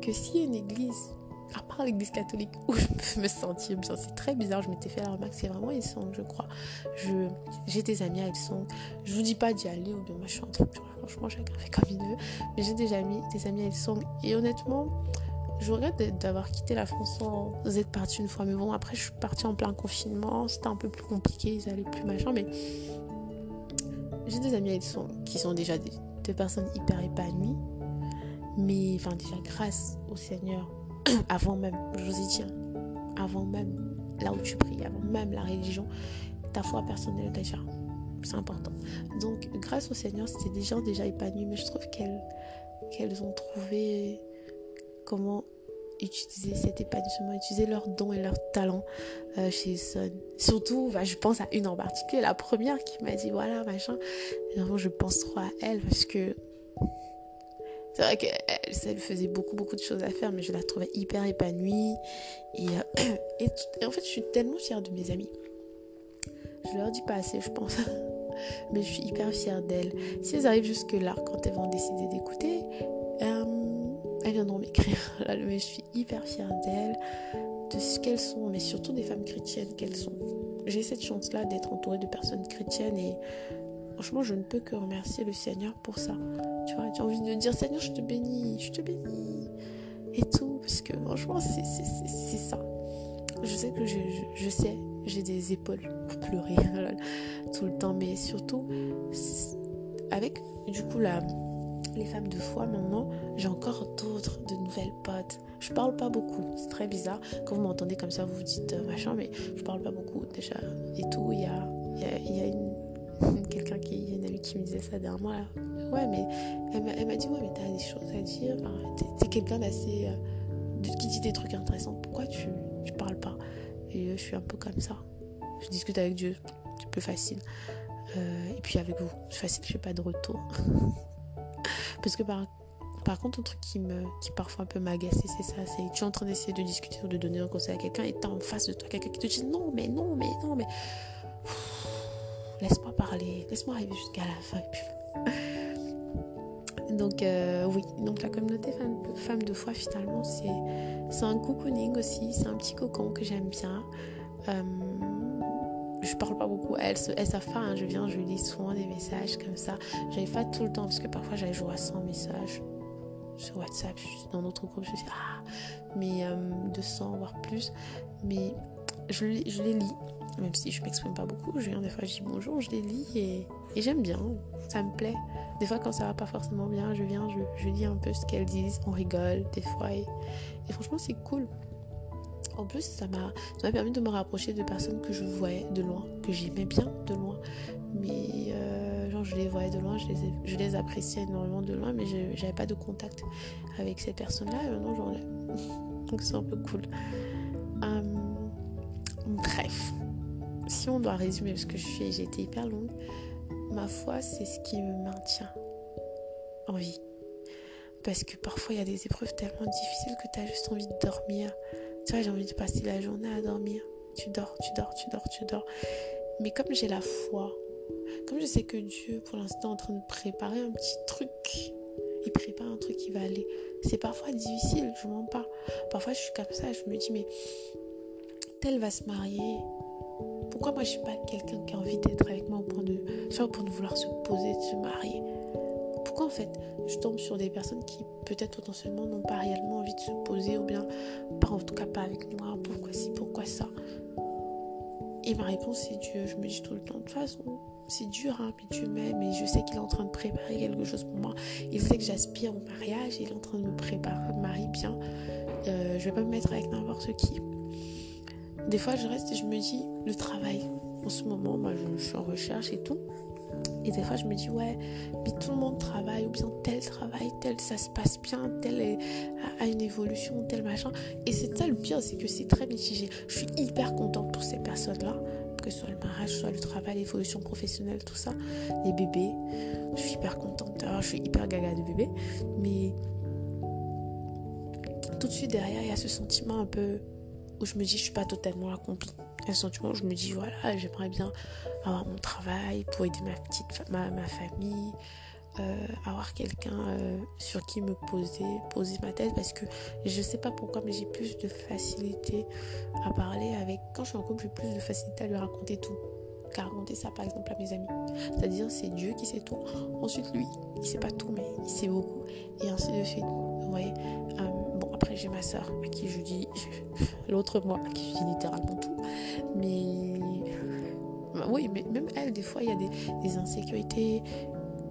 que si une église à part l'église catholique où je me sentir bien. C'est très bizarre, je m'étais fait la remarque, c'est vraiment Hillsong, je crois. Je, j'ai des amis à Hillsong. Je vous dis pas d'y aller ou bien machin, franchement, chacun fait comme il veut. Mais j'ai des amis, des amis à Hillsong. Et honnêtement, je regrette d'avoir quitté la France sans être partie une fois. Mais bon, après, je suis partie en plein confinement. C'était un peu plus compliqué, ils allaient plus machin. Mais j'ai des amis à Hillsong qui sont déjà des, des personnes hyper épanouies. Mais enfin, déjà, grâce au Seigneur, [coughs] avant même, je vous ai dit, avant même là où tu pries, avant même la religion, ta foi personnelle déjà. C'est important. Donc, grâce au Seigneur, c'était des gens déjà épanouis, mais je trouve qu'elles qu'elles ont trouvé comment utiliser cet épanouissement, utiliser leurs dons et leurs talents euh, chez Son. Surtout, bah, je pense à une en particulier, la première qui m'a dit voilà, machin. je pense trop à elle parce que c'est vrai qu'elle faisait beaucoup, beaucoup de choses à faire, mais je la trouvais hyper épanouie. Et, euh, [coughs] en fait, je suis tellement fière de mes amis. Je leur dis pas assez, je pense. [laughs] mais je suis hyper fière d'elles. Si elles arrivent jusque-là, quand elles vont décider d'écouter, euh, elles viendront m'écrire. [laughs] mais je suis hyper fière d'elles, de ce qu'elles sont, mais surtout des femmes chrétiennes qu'elles sont. J'ai cette chance-là d'être entourée de personnes chrétiennes et franchement, je ne peux que remercier le Seigneur pour ça. Tu vois, j'ai envie de dire Seigneur, je te bénis, je te bénis. Et tout, parce que franchement, c'est ça. Je sais que je, sais, j'ai des épaules pour pleurer [laughs] tout le temps, mais surtout, avec du coup la, les femmes de foi maintenant, j'ai encore d'autres, de nouvelles potes. Je parle pas beaucoup, c'est très bizarre. Quand vous m'entendez comme ça, vous vous dites euh, machin, mais je parle pas beaucoup déjà. Et tout, il y, a, y a une quelqu'un qui, une amie qui me disait ça derrière moi. Ouais, mais elle m'a dit, ouais, mais t'as des choses à dire. t'es quelqu'un d'assez. Euh, qui dit des trucs intéressants. Pourquoi tu, tu parles pas? Et euh, je suis un peu comme ça. Je discute avec Dieu. C'est plus facile. Euh, et puis avec vous, c'est facile, je fais pas de retour. [laughs] Parce que par, par contre, un truc qui, me, qui parfois un peu m'agace, c'est ça. C'est tu es en train d'essayer de discuter ou de donner un conseil à quelqu'un et t'as en face de toi quelqu'un qui te dit non, mais non, mais non, mais laisse-moi parler, laisse-moi arriver jusqu'à la fin. Donc euh, oui, donc la communauté femme, de foi finalement c'est un cocooning aussi, c'est un petit cocon que j'aime bien. Euh, je parle pas beaucoup, elles, elles savent pas, hein. je viens, je lis souvent des messages comme ça. J'arrive pas tout le temps parce que parfois j'avais joué à 100 messages sur WhatsApp, dans notre groupe, je dis ah, mais 200 euh, voire plus. Mais je, je les lis même si je m'exprime pas beaucoup, je viens des fois, je dis bonjour, je les lis et, j'aime bien, ça me plaît. Des fois, quand ça va pas forcément bien, je viens, je, lis un peu ce qu'elles disent, on rigole des fois et, franchement, c'est cool. En plus, ça m'a permis de me rapprocher de personnes que je voyais de loin, que j'aimais bien de loin. Mais euh, genre, je les voyais de loin, je les, appréciais énormément de loin, mais je n'avais pas de contact avec ces personnes-là. Et maintenant, j'en ai. [laughs] Donc, c'est un peu cool. Hum, bref, si on doit résumer, parce que je suis, j'ai été hyper longue, ma foi, c'est ce qui me maintient en vie. Parce que parfois, il y a des épreuves tellement difficiles que tu as juste envie de dormir. Tu vois, j'ai envie de passer la journée à dormir. Tu dors, tu dors, tu dors, tu dors. Mais comme j'ai la foi, comme je sais que Dieu, pour l'instant, est en train de préparer un petit truc, il prépare un truc qui va aller. C'est parfois difficile, je mens pas. Parfois, je suis comme ça, je me dis, mais tel va se marier, pourquoi moi je suis pas quelqu'un qui a envie d'être avec moi au point de, soit pour vouloir se poser, de se marier? Pourquoi en fait je tombe sur des personnes qui peut-être potentiellement n'ont pas réellement envie de se poser ou bien pas en tout cas pas avec moi Pourquoi si, pourquoi ça? Et ma réponse c'est Dieu. Je me dis tout le temps de toute façon c'est dur, hein, mais Dieu m'aime et je sais qu'il est en train de préparer quelque chose pour moi. Il sait que j'aspire au mariage, il est en train de me préparer, me marier bien. Euh, je vais pas me mettre avec n'importe qui. Des fois, je reste et je me dis, le travail. En ce moment, moi, je, suis en recherche et tout. Et des fois, je me dis, ouais, mais tout le monde travaille, ou bien tel travail, tel, ça se passe bien, tel a une évolution, tel machin. Et c'est ça le pire, c'est que c'est très mitigé. Je suis hyper contente pour ces personnes-là, que ce soit le mariage, soit le travail, l'évolution professionnelle, tout ça, les bébés. Je suis hyper contente. Alors, je suis hyper gaga de bébés. Mais tout de suite derrière, il y a ce sentiment un peu où je me dis je suis pas totalement accomplie. Un sentiment où je me dis voilà, j'aimerais bien avoir mon travail pour aider ma petite ma, ma famille, euh, avoir quelqu'un euh, sur qui me poser, poser ma tête parce que je sais pas pourquoi mais j'ai plus de facilité à parler avec quand je suis en couple, j'ai plus de facilité à lui raconter tout qu'à raconter ça par exemple à mes amis. C'est-à-dire c'est Dieu qui sait tout. Ensuite lui, il sait pas tout mais il sait beaucoup et ainsi de suite. Vous voyez euh, après, j'ai ma soeur à qui je dis, [laughs] l'autre moi à qui je dis littéralement tout. Mais bah oui, mais même elle, des fois, il y a des, insécurités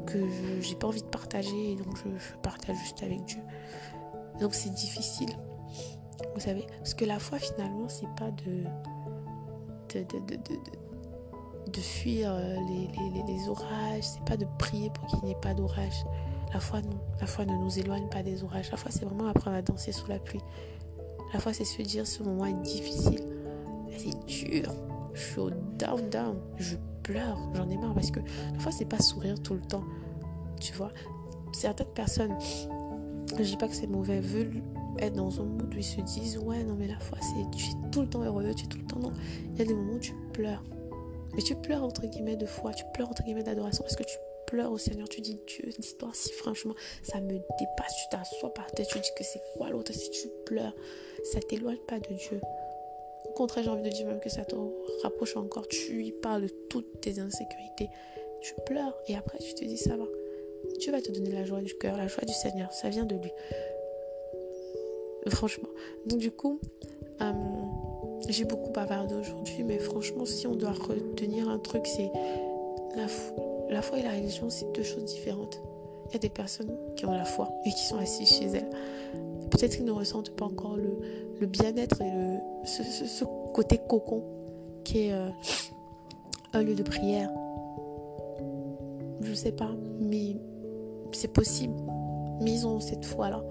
que je n'ai pas envie de partager, donc je, partage juste avec Dieu. Donc c'est difficile. Vous savez Parce que la foi, finalement, c'est pas de de, de, de, de, fuir euh, les, les, les orages, c'est pas de prier pour qu'il n'y ait pas d'orage. La foi, non. La foi ne nous éloigne pas des orages. La foi, c'est vraiment apprendre à danser sous la pluie. La foi, c'est se dire ce moment est difficile. C'est dur. Je suis au down, down. Je pleure. J'en ai marre parce que la foi, c'est pas sourire tout le temps. Tu vois? Certaines personnes, je dis pas que c'est mauvais, veulent être dans un mood où ils se disent Ouais, non, mais la foi, c'est tu es tout le temps heureux, tu es tout le temps. Non, il y a des moments où tu pleures. Mais tu pleures entre guillemets de foi, tu pleures entre guillemets d'adoration parce que tu pleures au Seigneur, tu dis Dieu, l'histoire, si franchement ça me dépasse, tu t'assois par terre, tu dis que c'est quoi l'autre, si tu pleures, ça t'éloigne pas de Dieu. Au contraire, j'ai envie de dire même que ça te rapproche encore, tu lui parles de toutes tes insécurités, tu pleures et après tu te dis ça va. Dieu va te donner la joie du cœur, la joie du Seigneur, ça vient de lui. Franchement. Donc du coup, euh, j'ai beaucoup bavardé aujourd'hui, mais franchement, si on doit retenir un truc, c'est la, la foi et la religion, c'est deux choses différentes. Il y a des personnes qui ont la foi et qui sont assises chez elles. Peut-être qu'ils ne ressentent pas encore le, bien-être et ce, côté cocon qui est euh, un lieu de prière. Je sais pas, mais c'est possible. Mais ils ont cette foi-là.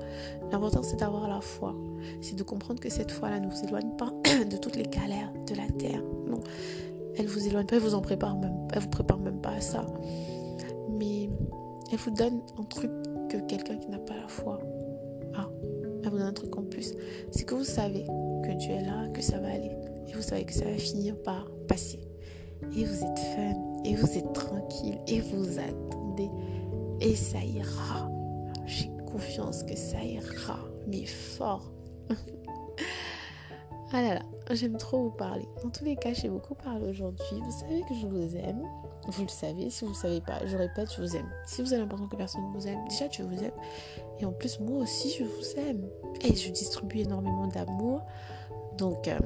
L'important, c'est d'avoir la foi. C'est de comprendre que cette foi-là ne vous éloigne pas [clears throat] de toutes les galères de la terre. Non, elle vous éloigne pas, elle vous en prépare même, elle vous prépare même pas à ça. Mais elle vous donne un truc que quelqu'un qui n'a pas la foi a. Elle vous donne un truc en plus. C'est que vous savez que Dieu est là, que ça va aller. Et vous savez que ça va finir par passer. Et vous êtes fun. Et vous êtes tranquille. Et vous attendez. Et ça ira. J'ai confiance que ça ira. Mais fort. [laughs] Ah là là, j'aime trop vous parler. Dans tous les cas, j'ai beaucoup parlé aujourd'hui. Vous savez que je vous aime. Vous le savez. Si vous ne savez pas, je répète, je vous aime. Si vous avez l'impression que personne ne vous aime, déjà, je vous aime. Et en plus, moi aussi, je vous aime. Et je distribue énormément d'amour. Donc, euh,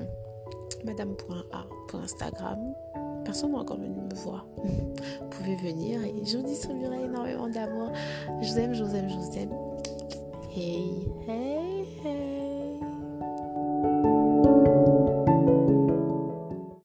madame.a pour Instagram. Personne n'a encore venu me voir. [laughs] vous pouvez venir et je vous distribuerai énormément d'amour. Je vous aime, je vous aime, je vous aime. Hey, hey.